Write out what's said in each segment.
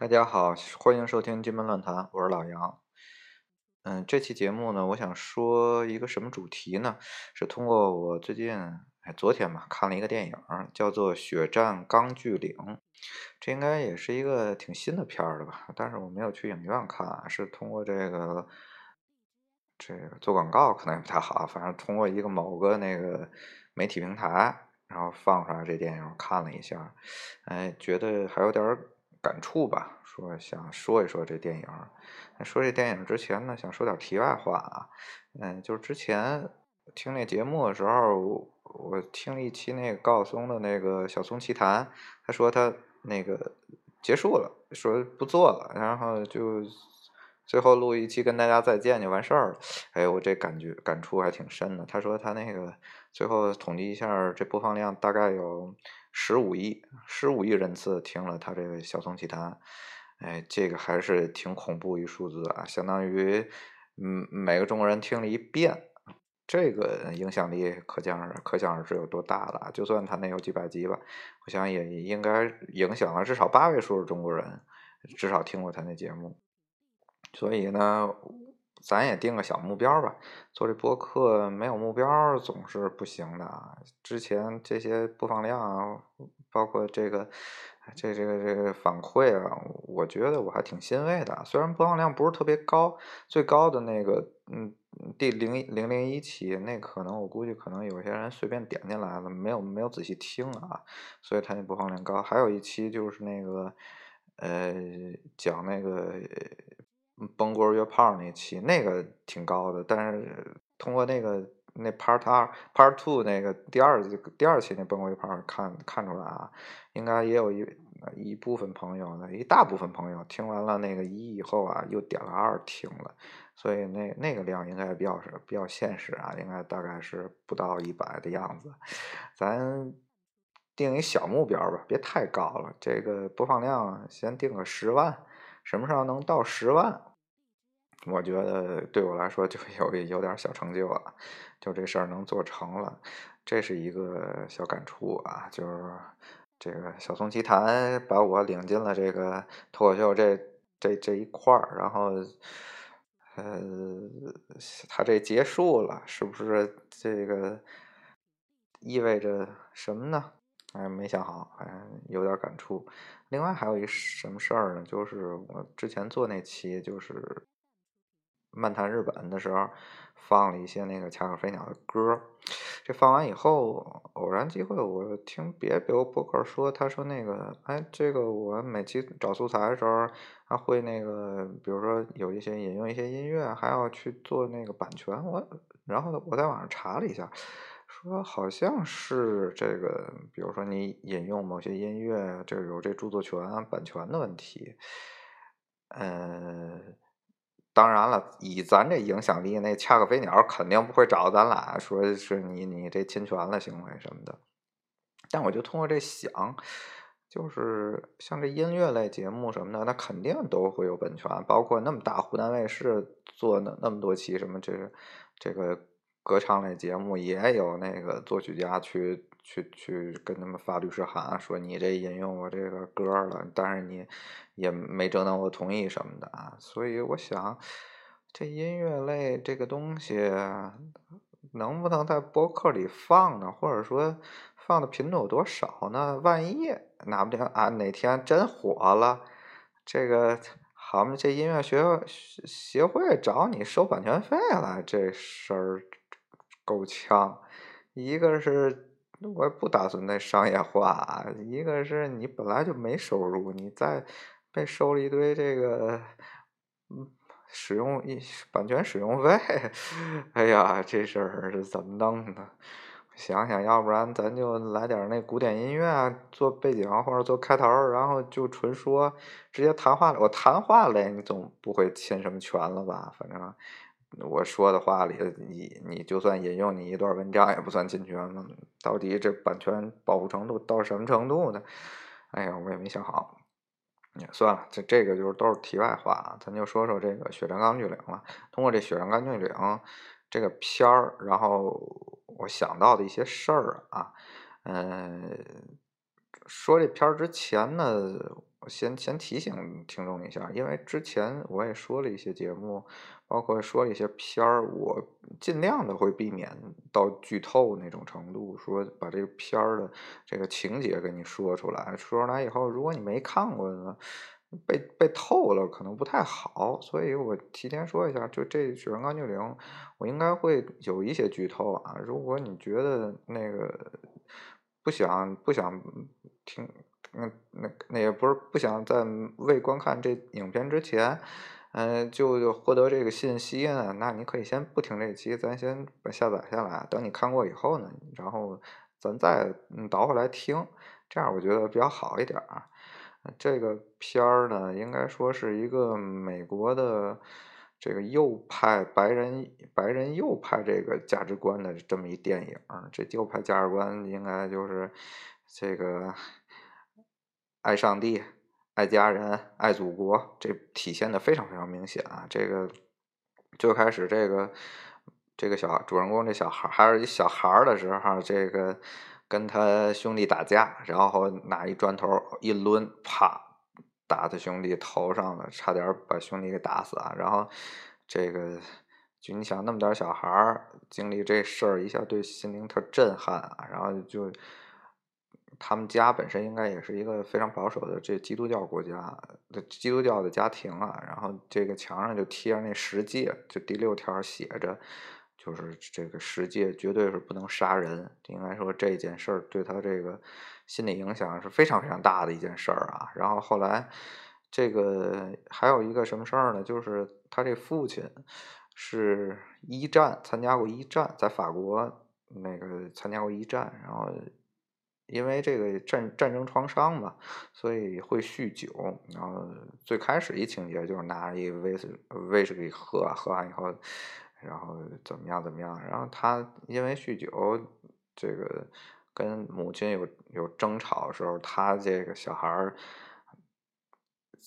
大家好，欢迎收听金门论坛，我是老杨。嗯，这期节目呢，我想说一个什么主题呢？是通过我最近，哎，昨天吧，看了一个电影，叫做《血战钢锯岭》。这应该也是一个挺新的片儿了吧？但是我没有去影院看，是通过这个这个做广告，可能也不太好。反正通过一个某个那个媒体平台，然后放出来这电影，看了一下，哎，觉得还有点感触吧。说想说一说这电影。说这电影之前呢，想说点题外话啊。嗯，就是之前听那节目的时候，我听了一期那个高晓松的那个《小松奇谈》，他说他那个结束了，说不做了，然后就最后录一期跟大家再见就完事儿了。哎，我这感觉感触还挺深的。他说他那个最后统计一下，这播放量大概有十五亿，十五亿人次听了他这个《小松奇谈》。哎，这个还是挺恐怖一数字啊，相当于，嗯，每个中国人听了一遍，这个影响力可想而可想而知有多大了。就算他那有几百集吧，我想也应该影响了至少八位数的中国人，至少听过他那节目。所以呢，咱也定个小目标吧。做这播客没有目标总是不行的。之前这些播放量啊，包括这个。这这个这个反馈啊，我觉得我还挺欣慰的。虽然播放量不是特别高，最高的那个，嗯，第零零零一期，那可能我估计可能有些人随便点进来了，没有没有仔细听啊，所以它那播放量高。还有一期就是那个，呃，讲那个崩锅约炮那期，那个挺高的，但是通过那个。那 Part 二、Part Two 那个第二第二期那崩锅约炮看看出来啊，应该也有一一部分朋友呢，一大部分朋友听完了那个一以后啊，又点了二听了，所以那那个量应该比较是比较现实啊，应该大概是不到一百的样子。咱定一小目标吧，别太高了，这个播放量先定个十万，什么时候能到十万？我觉得对我来说就 有有点小成就了，就这事儿能做成了，这是一个小感触啊。就是这个小松奇谈把我领进了这个脱口秀这这这一块儿，然后呃，他这结束了，是不是这个意味着什么呢？哎，没想好，哎，有点感触。另外还有一什么事儿呢？就是我之前做那期就是。漫谈日本的时候，放了一些那个恰克飞鸟的歌。这放完以后，偶然机会我听别别的播客说，他说那个，哎，这个我每期找素材的时候，他会那个，比如说有一些引用一些音乐，还要去做那个版权。我然后我在网上查了一下，说好像是这个，比如说你引用某些音乐，这有这著作权版权的问题。嗯。当然了，以咱这影响力，那恰克飞鸟肯定不会找咱俩说是你你这侵权了行为什么的。但我就通过这想，就是像这音乐类节目什么的，那肯定都会有本权，包括那么大湖南卫视做那那么多期什么这这个歌唱类节目，也有那个作曲家去。去去跟他们发律师函，说你这引用我这个歌了，但是你也没征得我同意什么的啊。所以我想，这音乐类这个东西能不能在播客里放呢？或者说放的频度有多少呢？万一哪不定啊，哪天真火了，这个好嘛，这音乐学协会找你收版权费了，这事儿够呛。一个是。我也不打算那商业化，一个是你本来就没收入，你再被收了一堆这个，嗯，使用一版权使用费，哎呀，这事儿是怎么弄的？想想，要不然咱就来点那古典音乐做背景或者做开头，然后就纯说，直接谈话了我谈话类，你总不会侵什么权了吧？反正。我说的话里，你你就算引用你一段文章，也不算侵权吗？到底这版权保护程度到什么程度呢？哎呀，我也没想好。算了，这这个就是都是题外话，咱就说说这个《血战钢锯岭》了。通过这《血战钢锯岭》这个片儿，然后我想到的一些事儿啊，嗯，说这片儿之前呢，先先提醒听众一下，因为之前我也说了一些节目，包括说一些片儿，我尽量的会避免到剧透那种程度，说把这个片儿的这个情节给你说出来，说出来以后，如果你没看过呢，被被透了可能不太好，所以我提前说一下，就这《雪人钢锯岭》，我应该会有一些剧透啊。如果你觉得那个不想不想听。那那那也不是不想在未观看这影片之前，嗯，就获得这个信息呢。那你可以先不听这期，咱先把下载下来，等你看过以后呢，然后咱再倒回来听，这样我觉得比较好一点儿。这个片儿呢，应该说是一个美国的这个右派白人白人右派这个价值观的这么一电影。这右派价值观应该就是这个。爱上帝，爱家人，爱祖国，这体现的非常非常明显啊！这个最开始，这个这个小主人公这小孩还是一小孩的时候，这个跟他兄弟打架，然后拿一砖头一抡，啪，打他兄弟头上了，差点把兄弟给打死啊！然后这个就你想那么点小孩经历这事儿，一下对心灵特震撼啊！然后就。他们家本身应该也是一个非常保守的这基督教国家的基督教的家庭啊，然后这个墙上就贴着那十诫，就第六条写着，就是这个十诫绝对是不能杀人。应该说这件事儿对他这个心理影响是非常非常大的一件事儿啊。然后后来这个还有一个什么事儿呢？就是他这父亲是一战参加过一战，在法国那个参加过一战，然后。因为这个战战争创伤嘛，所以会酗酒。然后最开始一情节就是拿一威士威士忌喝，喝完以后，然后怎么样怎么样。然后他因为酗酒，这个跟母亲有有争吵的时候，他这个小孩儿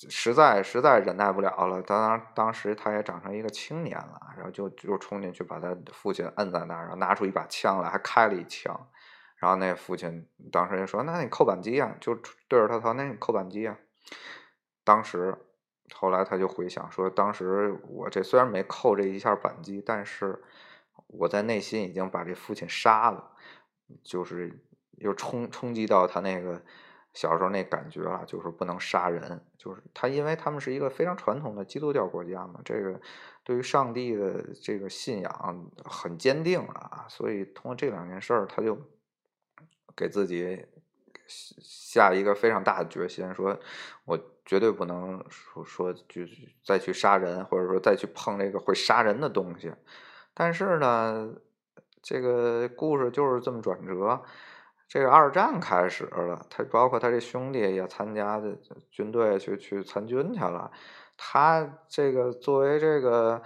实在实在忍耐不了了。当当时他也长成一个青年了，然后就就冲进去把他父亲摁在那儿，然后拿出一把枪来，还开了一枪。然后那父亲当时就说：“那你扣扳机啊，就对着他说，那你扣扳机啊。”当时后来他就回想说：“当时我这虽然没扣这一下扳机，但是我在内心已经把这父亲杀了，就是又冲冲击到他那个小时候那感觉了，就是不能杀人。就是他因为他们是一个非常传统的基督教国家嘛，这个对于上帝的这个信仰很坚定啊，所以通过这两件事儿，他就。”给自己下一个非常大的决心，说我绝对不能说说就再去杀人，或者说再去碰这个会杀人的东西。但是呢，这个故事就是这么转折。这个二战开始了，他包括他这兄弟也参加的军队去去参军去了。他这个作为这个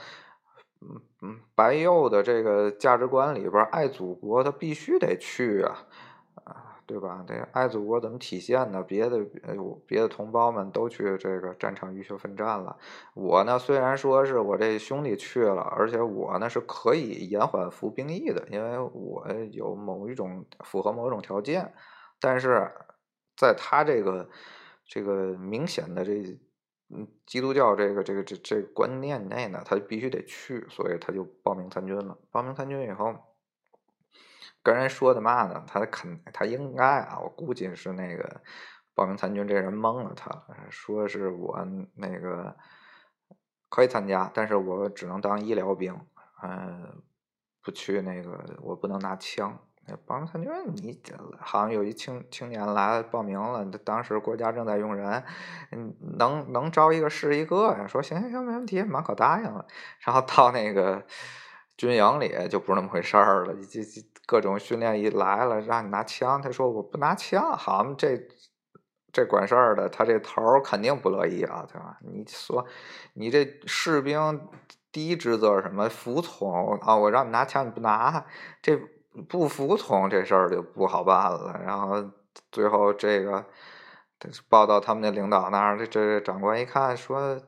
嗯嗯白右的这个价值观里边，爱祖国，他必须得去啊。对吧？这爱祖国怎么体现呢？别的，别的同胞们都去这个战场浴血奋战了。我呢，虽然说是我这兄弟去了，而且我呢是可以延缓服兵役的，因为我有某一种符合某种条件。但是在他这个这个明显的这嗯基督教这个这个这这观念内呢，他必须得去，所以他就报名参军了。报名参军以后。跟人说的嘛呢？他肯，他应该啊，我估计是那个报名参军这人蒙了他，说是我那个可以参加，但是我只能当医疗兵，嗯，不去那个，我不能拿枪。报名参军，你好像有一青青年来报名了，当时国家正在用人，嗯，能能招一个是一个呀。说行行行，没问题，满口答应了。然后到那个军营里就不是那么回事儿了，这这。各种训练一来了，让你拿枪，他说我不拿枪，好嘛，这这管事儿的，他这头儿肯定不乐意啊，对吧？你说你这士兵第一职责是什么？服从啊！我让你拿枪你不拿，这不服从这事儿就不好办了。然后最后这个报到他们的领导那儿，这这长官一看说，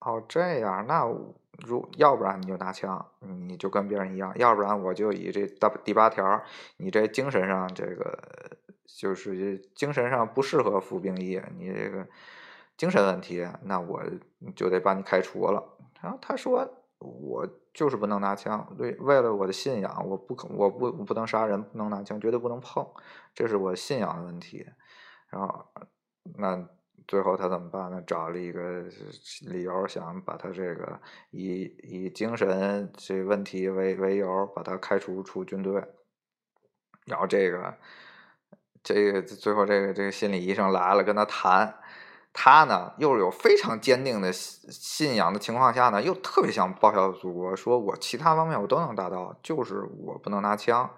哦这样那。如要不然你就拿枪，你就跟别人一样；要不然我就以这第第八条，你这精神上这个就是精神上不适合服兵役，你这个精神问题，那我就得把你开除了。然后他说，我就是不能拿枪，对，为了我的信仰，我不可，我不不能杀人，不能拿枪，绝对不能碰，这是我信仰的问题。然后，那最后他怎么办呢？找了一个理由，想把他这个以以精神这问题为为由，把他开除出军队。然后这个这个最后这个这个心理医生来了，跟他谈。他呢，又有非常坚定的信仰的情况下呢，又特别想报效祖国，说我其他方面我都能达到，就是我不能拿枪。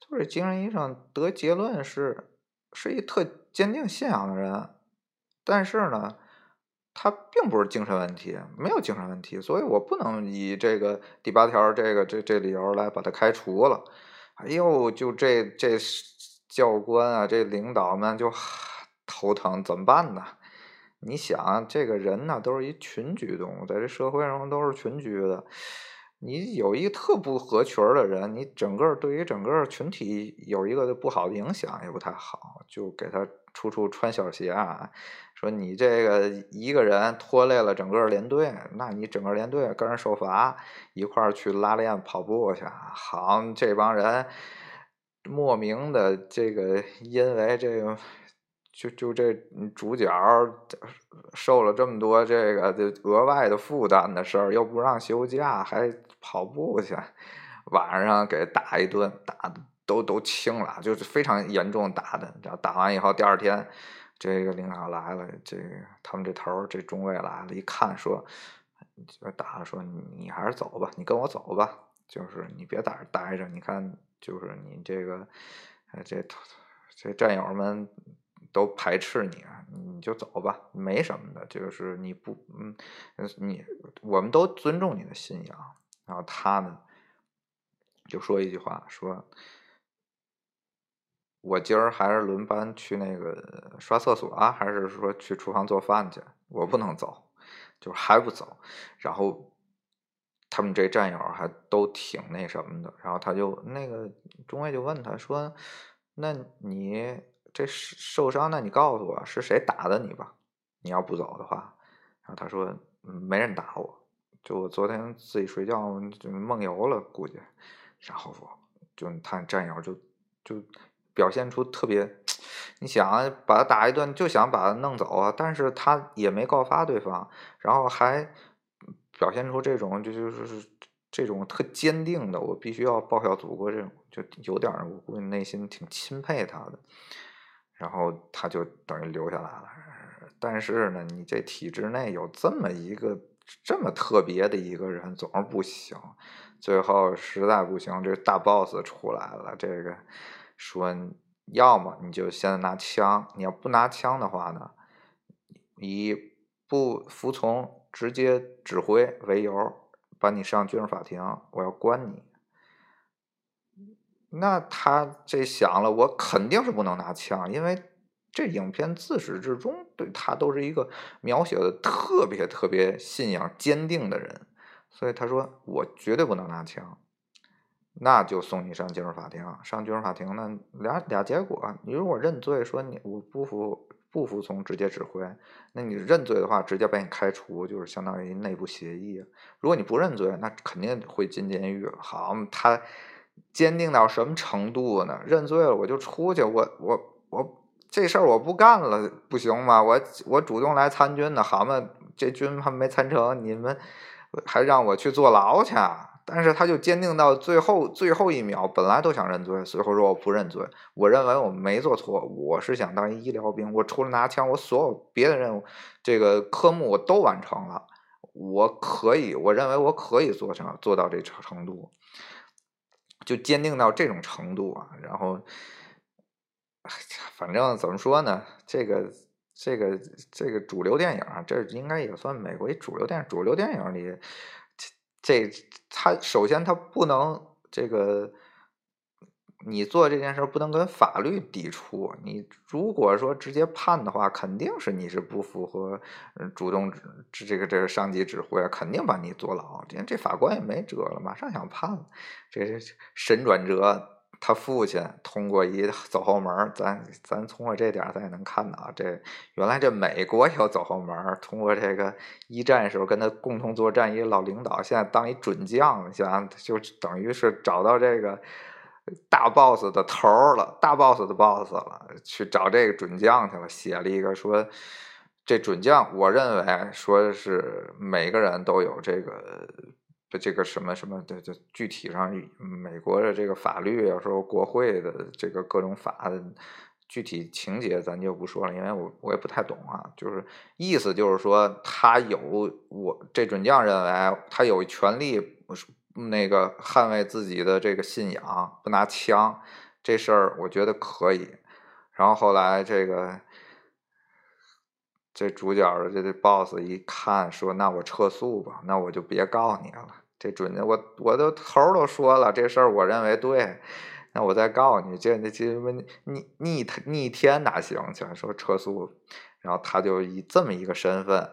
就是精神医生得结论是，是一特坚定信仰的人，但是呢，他并不是精神问题，没有精神问题，所以我不能以这个第八条这个这这理由来把他开除了。哎呦，就这这教官啊，这领导们就头疼，怎么办呢？你想，这个人呢，都是一群居动物，在这社会上都是群居的。你有一个特不合群的人，你整个对于整个群体有一个不好的影响，也不太好。就给他处处穿小鞋啊，说你这个一个人拖累了整个连队，那你整个连队跟人受罚，一块儿去拉练跑步去。好，这帮人莫名的这个，因为这个。就就这主角受了这么多这个这额外的负担的事儿，又不让休假，还跑步去，晚上给打一顿，打的都都轻了，就是非常严重打的。然后打完以后，第二天这个领导来了，这他们这头这中尉来了，一看说，就打说你还是走吧，你跟我走吧，就是你别在这待着，你看就是你这个这这战友们。都排斥你，你就走吧，没什么的，就是你不，嗯，你我们都尊重你的信仰。然后他呢，就说一句话，说：“我今儿还是轮班去那个刷厕所啊，还是说去厨房做饭去？我不能走，就还不走。”然后他们这战友还都挺那什么的。然后他就那个中尉就问他说：“那你？”这受伤，那你告诉我是谁打的你吧？你要不走的话，然后他说没人打我，就我昨天自己睡觉就梦游了，估计。然后就他战友就就表现出特别，你想把他打一顿，就想把他弄走啊，但是他也没告发对方，然后还表现出这种就就是这种特坚定的，我必须要报效祖国这种，就有点我估计内心挺钦佩他的。然后他就等于留下来了，但是呢，你这体制内有这么一个这么特别的一个人，总是不行。最后实在不行，这大 boss 出来了，这个说，要么你就现在拿枪，你要不拿枪的话呢，以不服从直接指挥为由，把你上军事法庭，我要关你。那他这想了，我肯定是不能拿枪，因为这影片自始至终对他都是一个描写的特别特别信仰坚定的人，所以他说我绝对不能拿枪，那就送你上军事法庭，上军事法庭呢俩俩结果，你如果认罪，说你我不服不服从直接指挥，那你认罪的话，直接把你开除，就是相当于内部协议。如果你不认罪，那肯定会进监狱。好，他。坚定到什么程度呢？认罪了我就出去，我我我这事儿我不干了，不行吗？我我主动来参军的，好嘛，这军还没参成，你们还让我去坐牢去？但是他就坚定到最后最后一秒，本来都想认罪，随后说我不认罪，我认为我没做错，我是想当医疗兵，我除了拿枪，我所有别的任务这个科目我都完成了，我可以，我认为我可以做成做到这程程度。就坚定到这种程度啊，然后，反正怎么说呢？这个这个这个主流电影啊，这应该也算美国一主流电主流电影里，这他首先他不能这个。你做这件事不能跟法律抵触。你如果说直接判的话，肯定是你是不符合主动这个这个上级指挥，肯定把你坐牢。这这法官也没辙了，马上想判了。这神转折，他父亲通过一走后门，咱咱通过这点咱也能看到，这原来这美国有走后门，通过这个一战时候跟他共同作战一个老领导，现在当一准将，想就等于是找到这个大 boss 的头了，大 boss 的 boss 了，去找这个准将去了，写了一个说。这准将，我认为说是每个人都有这个这个什么什么的，这具体上美国的这个法律要说国会的这个各种法，具体情节咱就不说了，因为我我也不太懂啊。就是意思就是说，他有我这准将认为他有权利那个捍卫自己的这个信仰，不拿枪，这事儿我觉得可以。然后后来这个。这主角的这 boss 一看说：“那我撤诉吧，那我就别告你了。这准的，我我都头都说了，这事儿我认为对，那我再告你，这这这逆逆逆天哪行？去说撤诉，然后他就以这么一个身份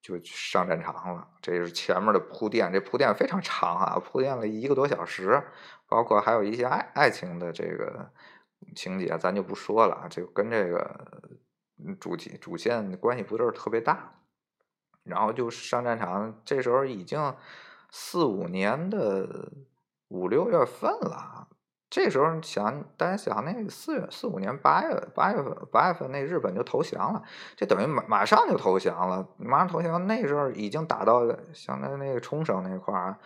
就上战场了。这是前面的铺垫，这铺垫非常长啊，铺垫了一个多小时，包括还有一些爱爱情的这个情节，咱就不说了啊，就跟这个。”主题主线关系不是特别大，然后就上战场。这时候已经四五年的五六月份了。这时候想，大家想，那四月四五年八月八月份八月份那日本就投降了，这等于马马上就投降了，马上投降。那时候已经打到相当于那个冲绳那块儿。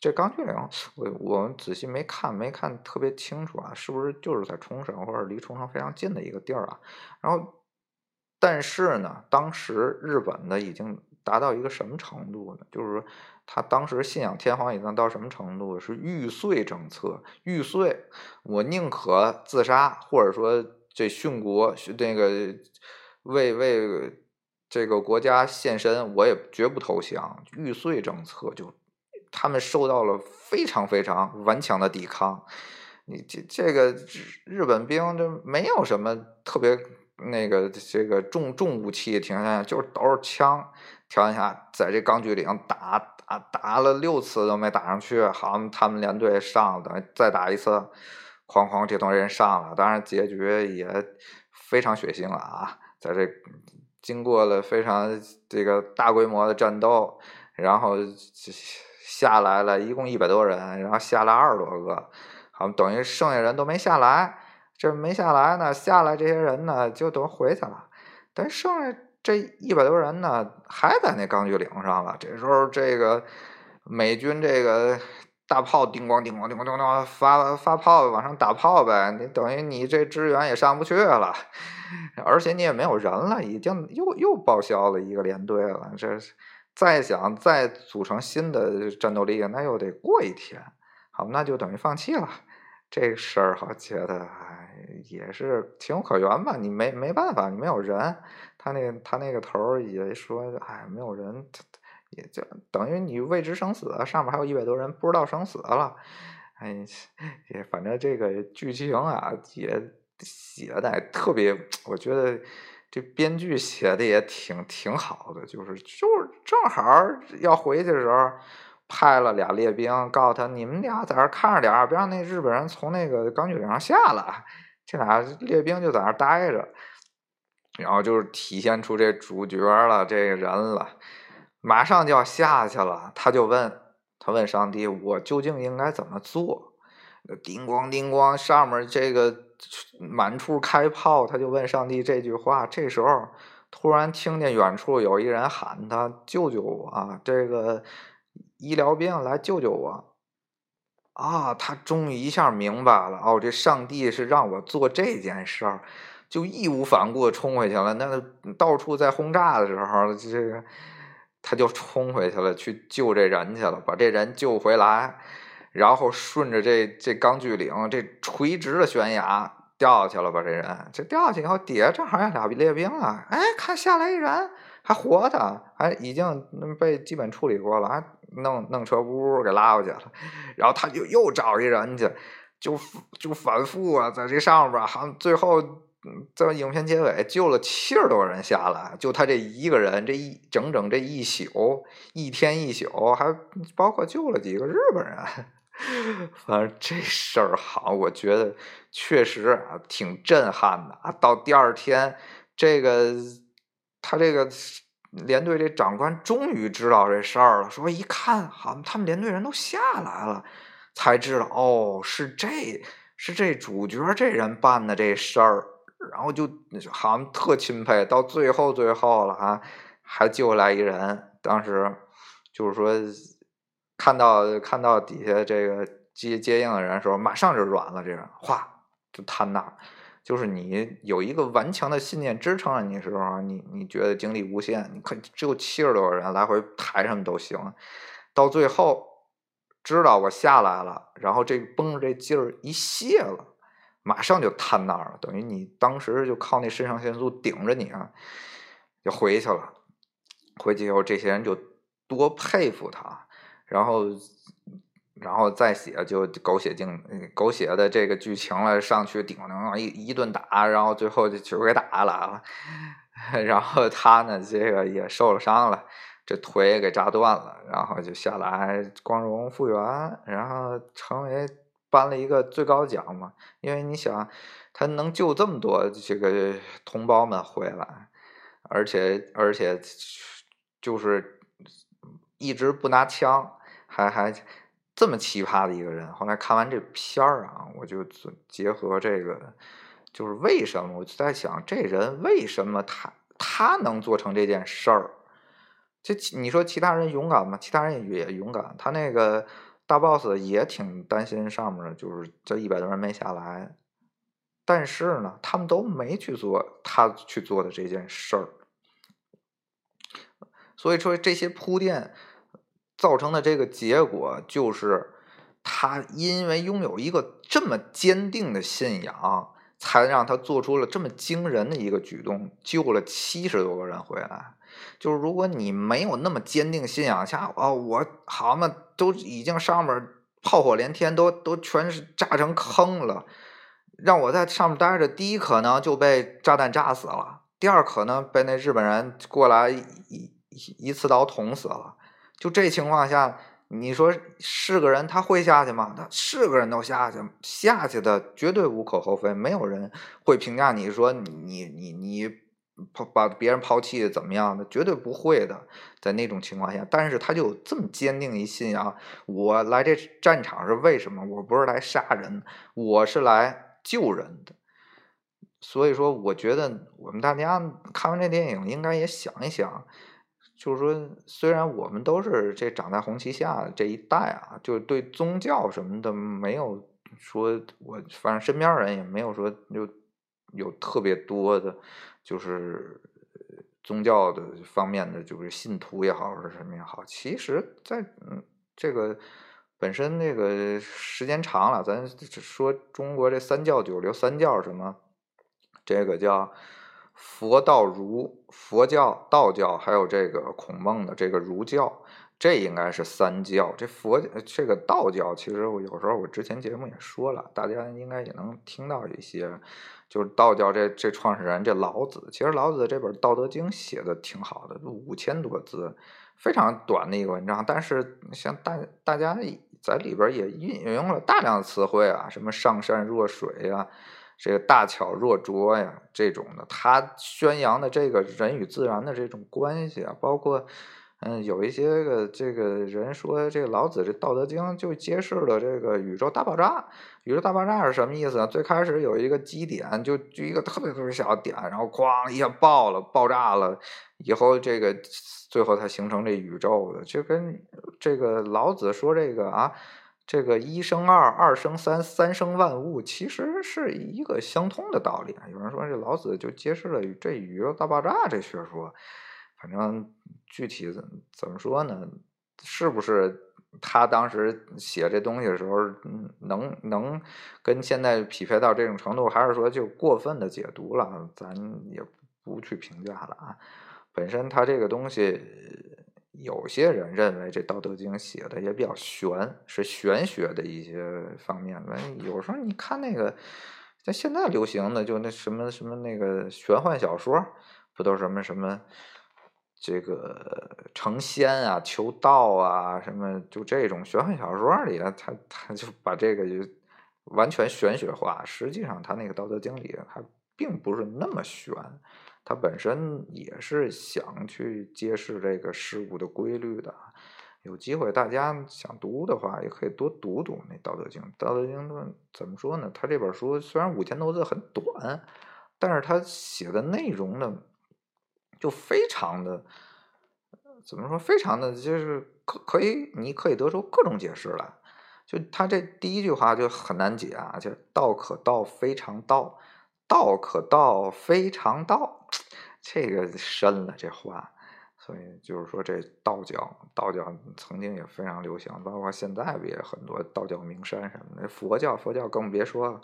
这钢锯岭，我我仔细没看，没看特别清楚啊，是不是就是在冲绳或者离冲绳非常近的一个地儿啊？然后。但是呢，当时日本的已经达到一个什么程度呢？就是说，他当时信仰天皇已经到什么程度？是玉碎政策，玉碎，我宁可自杀，或者说这殉国，那个为为这个国家献身，我也绝不投降。玉碎政策，就他们受到了非常非常顽强的抵抗。你这这个日本兵就没有什么特别。那个这个重重武器停下，就是都是枪，调下，在这钢锯岭打打打了六次都没打上去，好像，他们连队上了，等于再打一次，哐哐，这帮人上了，当然结局也非常血腥了啊，在这经过了非常这个大规模的战斗，然后下来了一共一百多人，然后下来二十多个，好像，等于剩下人都没下来。这没下来呢，下来这些人呢就都回去了，但剩下这一百多人呢还在那钢锯岭上了。这时候，这个美军这个大炮叮咣叮咣叮咣叮咣发发炮往上打炮呗，你等于你这支援也上不去了，而且你也没有人了，已经又又报销了一个连队了。这再想再组成新的战斗力，那又得过一天，好，那就等于放弃了。这事儿好觉得。也是情有可原吧，你没没办法，你没有人，他那他那个头儿也说，哎，没有人，也就等于你未知生死，上面还有一百多人不知道生死了，哎，也反正这个剧情啊也写的特别，我觉得这编剧写的也挺挺好的，就是就是正好要回去的时候。派了俩列兵，告诉他：“你们俩在这看着点，别让那日本人从那个钢锯岭上下来。”这俩列兵就在那待着，然后就是体现出这主角了，这个人了，马上就要下去了。他就问他问上帝：“我究竟应该怎么做？”叮咣叮咣，上面这个满处开炮，他就问上帝这句话。这时候突然听见远处有一人喊他：“救救我啊！这个医疗兵来救救我！”啊，他终于一下明白了哦，这上帝是让我做这件事儿，就义无反顾的冲回去了。那到处在轰炸的时候，这个他就冲回去了，去救这人去了，把这人救回来，然后顺着这这钢锯岭这垂直的悬崖掉下去了，把这人这掉下去以后，底下正好有俩列兵啊，哎，看下来一人。还活的，还已经被基本处理过了，还弄弄车轱给拉过去了，然后他就又找一人去，就就反复啊，在这上边，好像最后在影片结尾救了七十多人下来，就他这一个人，这一整整这一宿，一天一宿，还包括救了几个日本人，反正这事儿好，我觉得确实啊挺震撼的啊。到第二天，这个他这个连队这长官终于知道这事儿了，说一看，好，他们连队人都下来了，才知道哦，是这是这主角这人办的这事儿，然后就好像特钦佩。到最后最后了啊，还救来一人，当时就是说。看到看到底下这个接接应的人时候，马上就软了，这人哗就瘫那。就是你有一个顽强的信念支撑着你的时候，你你觉得精力无限，你可只有七十多个人来回抬什么都行。到最后知道我下来了，然后这绷着这劲儿一泄了，马上就瘫那儿了。等于你当时就靠那肾上腺素顶着你啊，就回去了。回去以后，这些人就多佩服他。然后，然后再写就狗血镜狗血的这个剧情了，上去顶上一一顿打，然后最后就球给打来了。然后他呢，这个也受了伤了，这腿也给扎断了，然后就下来光荣复原，然后成为颁了一个最高奖嘛。因为你想，他能救这么多这个同胞们回来，而且而且就是一直不拿枪。还还这么奇葩的一个人，后来看完这片儿啊，我就结合这个，就是为什么我就在想，这人为什么他他能做成这件事儿？这你说其他人勇敢吗？其他人也勇敢，他那个大 boss 也挺担心上面，就是这一百多人没下来，但是呢，他们都没去做他去做的这件事儿，所以说这些铺垫。造成的这个结果就是，他因为拥有一个这么坚定的信仰，才让他做出了这么惊人的一个举动，救了七十多个人回来。就是如果你没有那么坚定信仰下，哦，我好嘛，都已经上面炮火连天，都都全是炸成坑了，让我在上面待着，第一可能就被炸弹炸死了，第二可能被那日本人过来一一刺刀捅死了。就这情况下，你说是个人他会下去吗？他是个人都下去，下去的绝对无可厚非，没有人会评价你说你你你抛把别人抛弃怎么样的，绝对不会的。在那种情况下，但是他就有这么坚定一信仰，我来这战场是为什么？我不是来杀人，我是来救人的。所以说，我觉得我们大家看完这电影，应该也想一想。就是说，虽然我们都是这长在红旗下这一代啊，就对宗教什么的没有说，我反正身边人也没有说有有特别多的，就是宗教的方面的，就是信徒也好，是什么也好。其实，在嗯这个本身那个时间长了，咱说中国这三教九流，三教什么，这个叫。佛道儒，佛教、道教，还有这个孔孟的这个儒教，这应该是三教。这佛这个道教，其实我有时候我之前节目也说了，大家应该也能听到一些，就是道教这这创始人这老子，其实老子这本《道德经》写的挺好的，五千多字，非常短的一个文章，但是像大大家在里边也运用了大量的词汇啊，什么上善若水呀。这个大巧若拙呀，这种的，他宣扬的这个人与自然的这种关系啊，包括，嗯，有一些个这个人说，这个老子这《道德经》就揭示了这个宇宙大爆炸。宇宙大爆炸是什么意思？最开始有一个基点，就就一个特别特别小的点，然后哐一下爆了，爆炸了，以后这个最后才形成这宇宙的，就跟这个老子说这个啊。这个一生二，二生三，三生万物，其实是一个相通的道理啊。有人说这老子就揭示了这宇宙大爆炸这学说，反正具体怎怎么说呢？是不是他当时写这东西的时候，能能跟现在匹配到这种程度，还是说就过分的解读了？咱也不去评价了啊。本身他这个东西。有些人认为这《道德经》写的也比较玄，是玄学的一些方面。有时候你看那个，在现在流行的就那什么什么那个玄幻小说，不都什么什么这个成仙啊、求道啊，什么就这种玄幻小说里，他他就把这个就完全玄学化。实际上，他那个《道德经》里，他并不是那么玄，他本身也是想去揭示这个事物的规律的。有机会大家想读的话，也可以多读读那《道德经》。《道德经》怎么说呢？他这本书虽然五千多字很短，但是他写的内容呢，就非常的。怎么说？非常的就是可可以，你可以得出各种解释来。就他这第一句话就很难解啊，就“道可道，非常道；道可道，非常道”，这个深了这话。所以就是说，这道教，道教曾经也非常流行，包括现在也很多道教名山什么的。佛教，佛教更别说，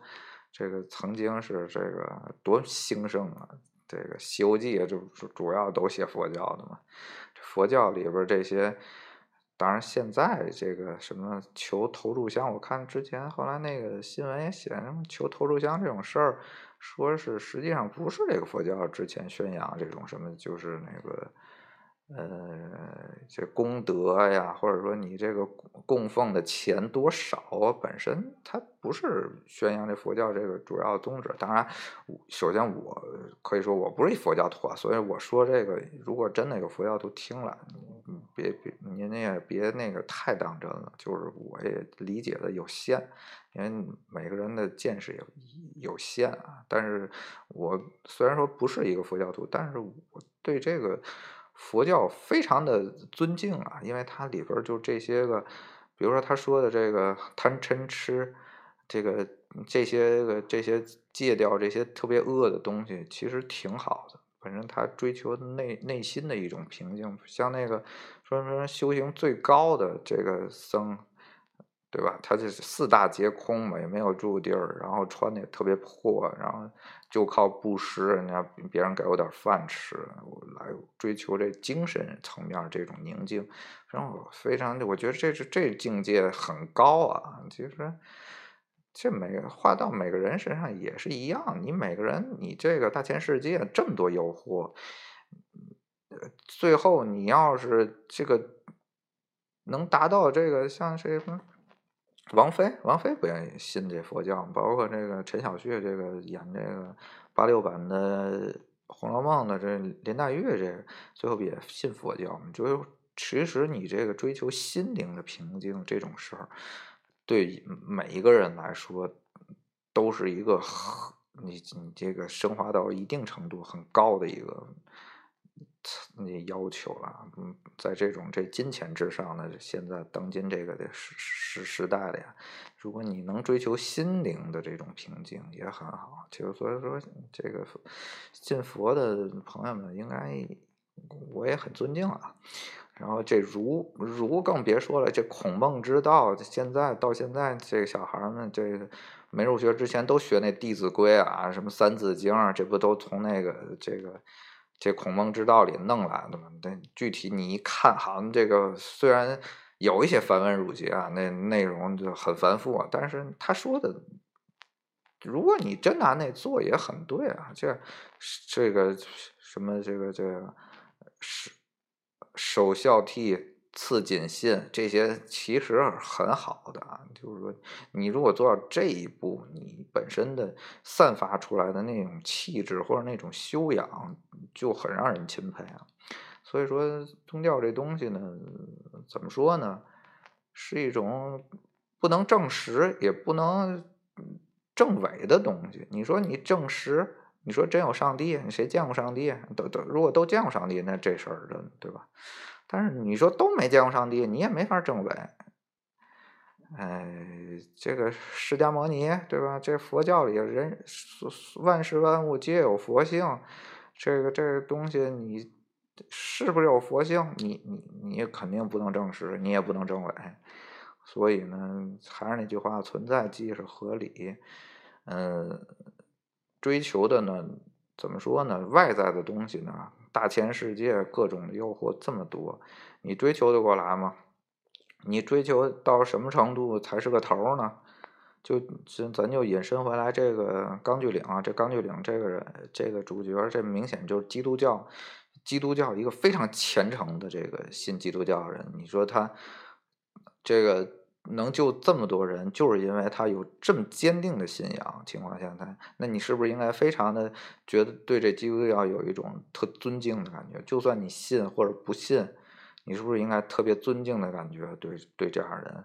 这个曾经是这个多兴盛啊！这个《西游记》就主要都写佛教的嘛。佛教里边这些，当然现在这个什么求投注香，我看之前后来那个新闻也写什么求投注香这种事儿，说是实际上不是这个佛教之前宣扬这种什么，就是那个。呃，这功德呀，或者说你这个供奉的钱多少啊，本身它不是宣扬这佛教这个主要宗旨。当然，首先我可以说我不是一佛教徒，所以我说这个，如果真的有佛教徒听了，别别您也别那个太当真了。就是我也理解的有限，因为每个人的见识有有限啊。但是我虽然说不是一个佛教徒，但是我对这个。佛教非常的尊敬啊，因为它里边就这些个，比如说他说的这个贪嗔痴，这个这些个这些戒掉这些特别恶的东西，其实挺好的。反正他追求内内心的一种平静，像那个说什么修行最高的这个僧。对吧？他这四大皆空嘛，也没有住地儿，然后穿的也特别破，然后就靠布施，人家别人给我点饭吃，我来追求这精神层面这种宁静，然后非常，我觉得这是这境界很高啊。其实这每个画到每个人身上也是一样，你每个人你这个大千世界这么多诱惑，最后你要是这个能达到这个像什么？王菲，王菲不愿意信这佛教，包括这个陈小旭，这个演这个八六版的《红楼梦》的这林黛玉，这最后也信佛教。就是其实你这个追求心灵的平静这种事儿，对每一个人来说都是一个很你你这个升华到一定程度很高的一个。那要求了，嗯，在这种这金钱至上的现在当今这个的时时时代里呀，如果你能追求心灵的这种平静也很好。就所以说，这个信佛的朋友们应该我也很尊敬啊。然后这儒儒更别说了，这孔孟之道，现在到现在这个小孩们，这个没入学之前都学那《弟子规》啊，什么《三字经》啊，这不都从那个这个。这孔孟之道里弄来的嘛？但具体你一看，好像这个虽然有一些繁文缛节啊，那内容就很繁复，但是他说的，如果你真拿那做，也很对啊。这这个什么这个这个守守孝悌。次谨信这些其实很好的啊，就是说，你如果做到这一步，你本身的散发出来的那种气质或者那种修养，就很让人钦佩啊。所以说，宗教这东西呢，怎么说呢，是一种不能证实也不能证伪的东西。你说你证实，你说真有上帝，谁见过上帝？都都如果都见过上帝，那这事儿真对吧？但是你说都没见过上帝，你也没法证伪。哎，这个释迦牟尼对吧？这佛教里人万事万物皆有佛性，这个这个东西你是不是有佛性？你你你肯定不能证实，你也不能证伪。所以呢，还是那句话，存在即是合理。嗯，追求的呢，怎么说呢？外在的东西呢？大千世界各种的诱惑这么多，你追求得过来吗？你追求到什么程度才是个头呢？就咱咱就引申回来这个钢锯岭啊，这钢锯岭这个人这个主角，这明显就是基督教基督教一个非常虔诚的这个信基督教的人，你说他这个能救这么多人，就是因为他有这么坚定的信仰情况下，他那你是不是应该非常的觉得对这基督教有一种特尊敬的感觉？就算你信或者不信，你是不是应该特别尊敬的感觉？对对，这样人，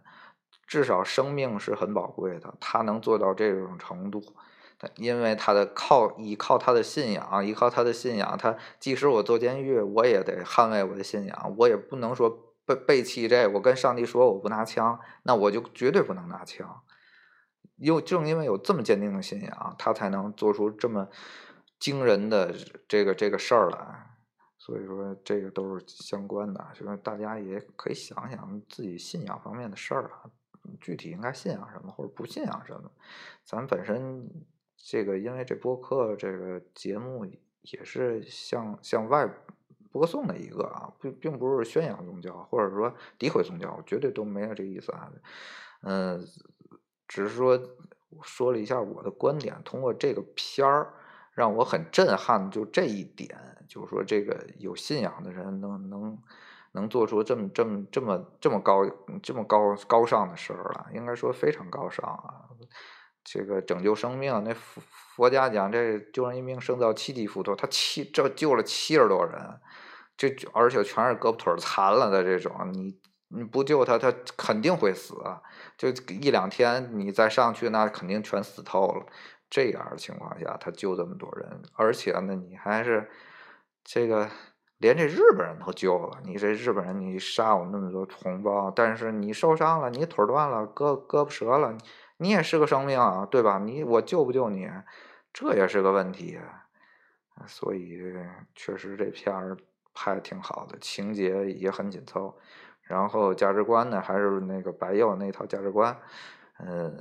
至少生命是很宝贵的，他能做到这种程度。因为他的靠依靠他的信仰，依靠他的信仰，他即使我坐监狱，我也得捍卫我的信仰，我也不能说背背弃这。我跟上帝说我不拿枪，那我就绝对不能拿枪。又正因为有这么坚定的信仰，他才能做出这么惊人的这个这个事儿来。所以说，这个都是相关的，就是大家也可以想想自己信仰方面的事儿啊，具体应该信仰什么或者不信仰什么，咱本身。这个因为这播客这个节目也是向向外播送的一个啊，并并不是宣扬宗教或者说诋毁宗教，绝对都没有这个意思啊。嗯，只是说说了一下我的观点，通过这个片儿让我很震撼，就这一点，就是说这个有信仰的人能能能做出这么这么这么这么高这么高高尚的事儿来，应该说非常高尚啊。这个拯救生命，那佛佛家讲这救人一命胜造七级浮屠，他七这救了七十多人，这而且全是胳膊腿残了的这种，你你不救他，他肯定会死，就一两天你再上去，那肯定全死透了。这样的情况下，他救这么多人，而且呢，你还是这个连这日本人都救了，你这日本人你杀我那么多同胞，但是你受伤了，你腿断了，胳胳膊折了。你也是个生命啊，对吧？你我救不救你，这也是个问题。所以确实这片儿拍的挺好的，情节也很紧凑，然后价值观呢还是那个白幼那套价值观。嗯，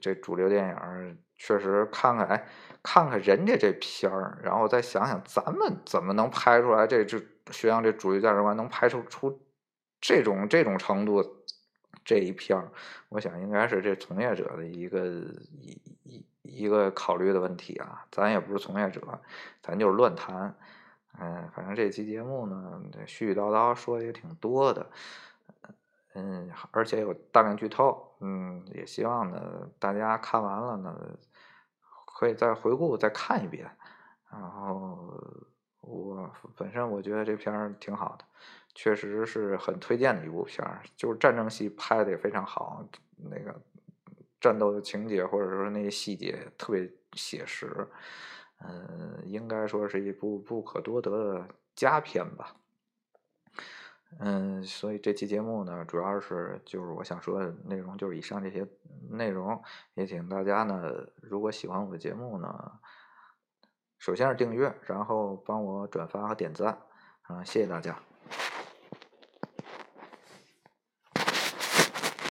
这主流电影确实看看，哎，看看人家这片儿，然后再想想咱们怎么能拍出来这这宣扬这主流价值观，能拍出出这种这种程度。这一片儿，我想应该是这从业者的一个一一一个考虑的问题啊。咱也不是从业者，咱就是乱谈。嗯，反正这期节目呢，絮絮叨叨说的也挺多的。嗯，而且有大量剧透。嗯，也希望呢，大家看完了呢，可以再回顾再看一遍。然后我本身我觉得这片儿挺好的。确实是很推荐的一部片儿，就是战争戏拍的也非常好，那个战斗的情节或者说那些细节特别写实，嗯，应该说是一部不可多得的佳片吧。嗯，所以这期节目呢，主要是就是我想说的内容就是以上这些内容，也请大家呢，如果喜欢我的节目呢，首先是订阅，然后帮我转发和点赞，啊，谢谢大家。